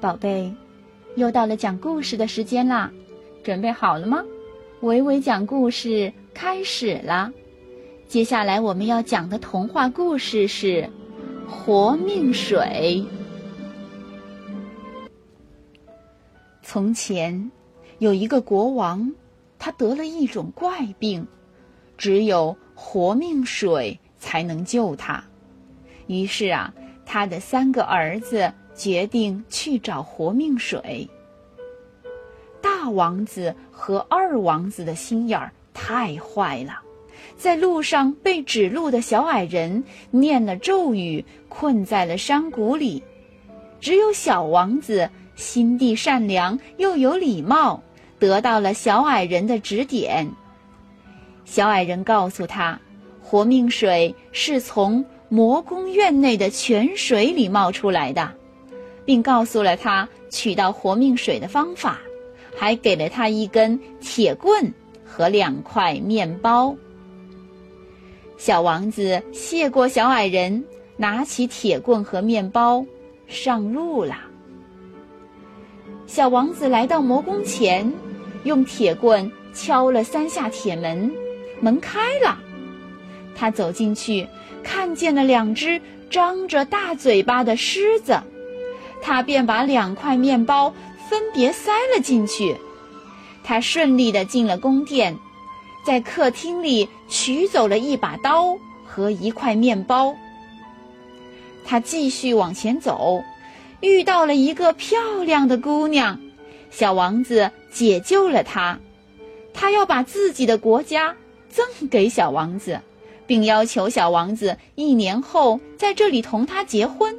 宝贝，又到了讲故事的时间啦，准备好了吗？维维讲故事开始了。接下来我们要讲的童话故事是《活命水》。从前有一个国王，他得了一种怪病，只有活命水才能救他。于是啊，他的三个儿子。决定去找活命水。大王子和二王子的心眼儿太坏了，在路上被指路的小矮人念了咒语，困在了山谷里。只有小王子心地善良又有礼貌，得到了小矮人的指点。小矮人告诉他，活命水是从魔宫院内的泉水里冒出来的。并告诉了他取到活命水的方法，还给了他一根铁棍和两块面包。小王子谢过小矮人，拿起铁棍和面包，上路了。小王子来到魔宫前，用铁棍敲了三下铁门，门开了。他走进去，看见了两只张着大嘴巴的狮子。他便把两块面包分别塞了进去。他顺利的进了宫殿，在客厅里取走了一把刀和一块面包。他继续往前走，遇到了一个漂亮的姑娘，小王子解救了她。他要把自己的国家赠给小王子，并要求小王子一年后在这里同他结婚，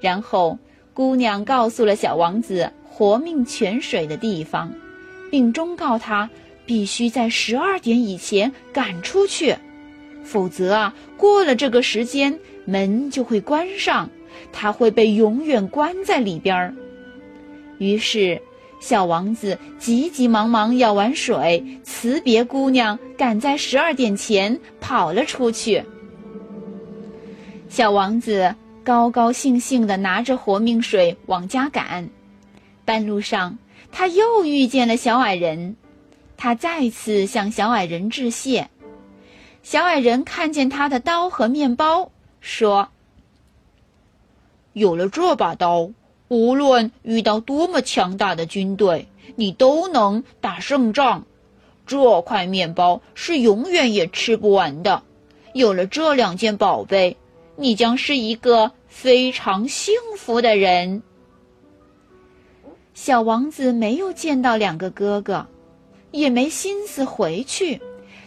然后。姑娘告诉了小王子活命泉水的地方，并忠告他必须在十二点以前赶出去，否则啊，过了这个时间门就会关上，他会被永远关在里边儿。于是，小王子急急忙忙舀完水，辞别姑娘，赶在十二点前跑了出去。小王子。高高兴兴地拿着活命水往家赶，半路上他又遇见了小矮人，他再次向小矮人致谢。小矮人看见他的刀和面包，说：“有了这把刀，无论遇到多么强大的军队，你都能打胜仗。这块面包是永远也吃不完的。有了这两件宝贝。”你将是一个非常幸福的人。小王子没有见到两个哥哥，也没心思回去。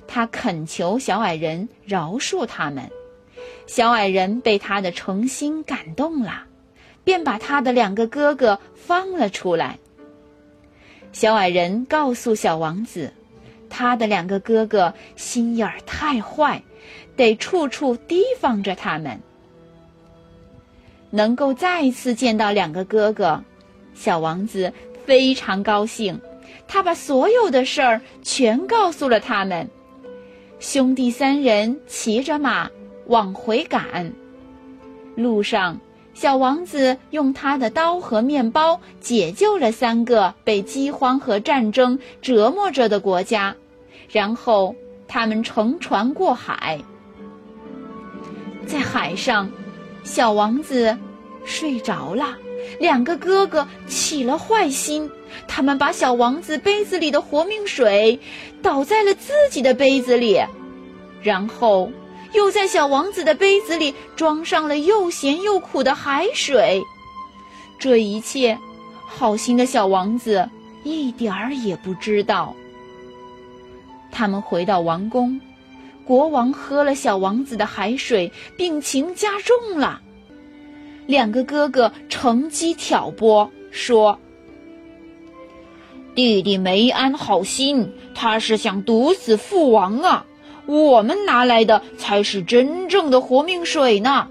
他恳求小矮人饶恕他们。小矮人被他的诚心感动了，便把他的两个哥哥放了出来。小矮人告诉小王子，他的两个哥哥心眼儿太坏。得处处提防着他们。能够再次见到两个哥哥，小王子非常高兴。他把所有的事儿全告诉了他们。兄弟三人骑着马往回赶。路上，小王子用他的刀和面包解救了三个被饥荒和战争折磨着的国家，然后他们乘船过海。在海上，小王子睡着了。两个哥哥起了坏心，他们把小王子杯子里的活命水倒在了自己的杯子里，然后又在小王子的杯子里装上了又咸又苦的海水。这一切，好心的小王子一点儿也不知道。他们回到王宫。国王喝了小王子的海水，病情加重了。两个哥哥乘机挑拨，说：“弟弟没安好心，他是想毒死父王啊！我们拿来的才是真正的活命水呢。”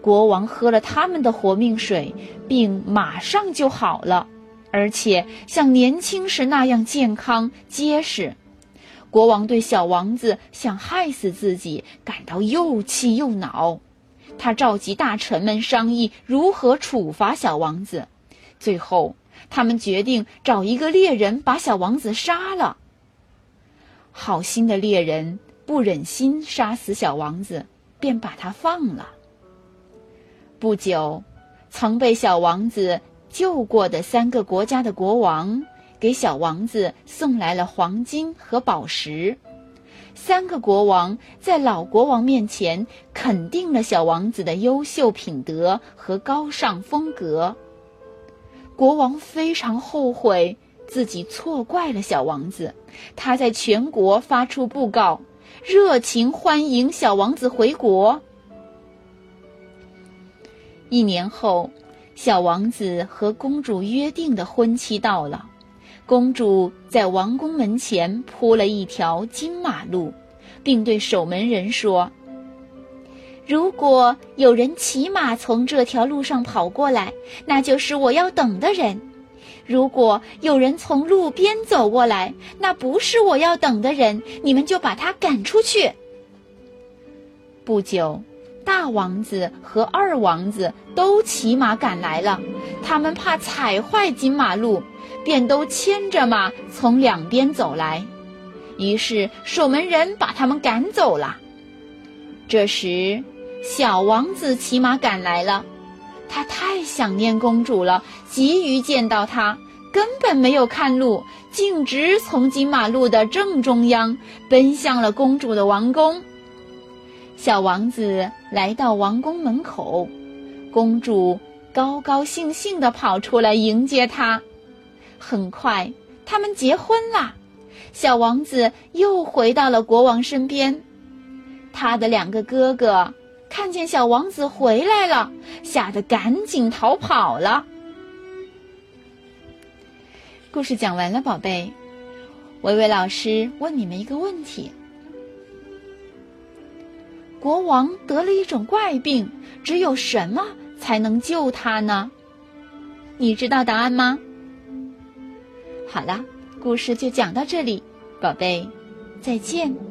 国王喝了他们的活命水，病马上就好了，而且像年轻时那样健康结实。国王对小王子想害死自己感到又气又恼，他召集大臣们商议如何处罚小王子。最后，他们决定找一个猎人把小王子杀了。好心的猎人不忍心杀死小王子，便把他放了。不久，曾被小王子救过的三个国家的国王给小王子送来了黄金和宝石。三个国王在老国王面前肯定了小王子的优秀品德和高尚风格。国王非常后悔自己错怪了小王子，他在全国发出布告，热情欢迎小王子回国。一年后，小王子和公主约定的婚期到了。公主在王宫门前铺了一条金马路，并对守门人说：“如果有人骑马从这条路上跑过来，那就是我要等的人；如果有人从路边走过来，那不是我要等的人，你们就把他赶出去。”不久。大王子和二王子都骑马赶来了，他们怕踩坏金马路，便都牵着马从两边走来。于是守门人把他们赶走了。这时，小王子骑马赶来了，他太想念公主了，急于见到她，根本没有看路，径直从金马路的正中央奔向了公主的王宫。小王子来到王宫门口，公主高高兴兴地跑出来迎接他。很快，他们结婚了。小王子又回到了国王身边。他的两个哥哥看见小王子回来了，吓得赶紧逃跑了。故事讲完了，宝贝。维维老师问你们一个问题。国王得了一种怪病，只有什么才能救他呢？你知道答案吗？好了，故事就讲到这里，宝贝，再见。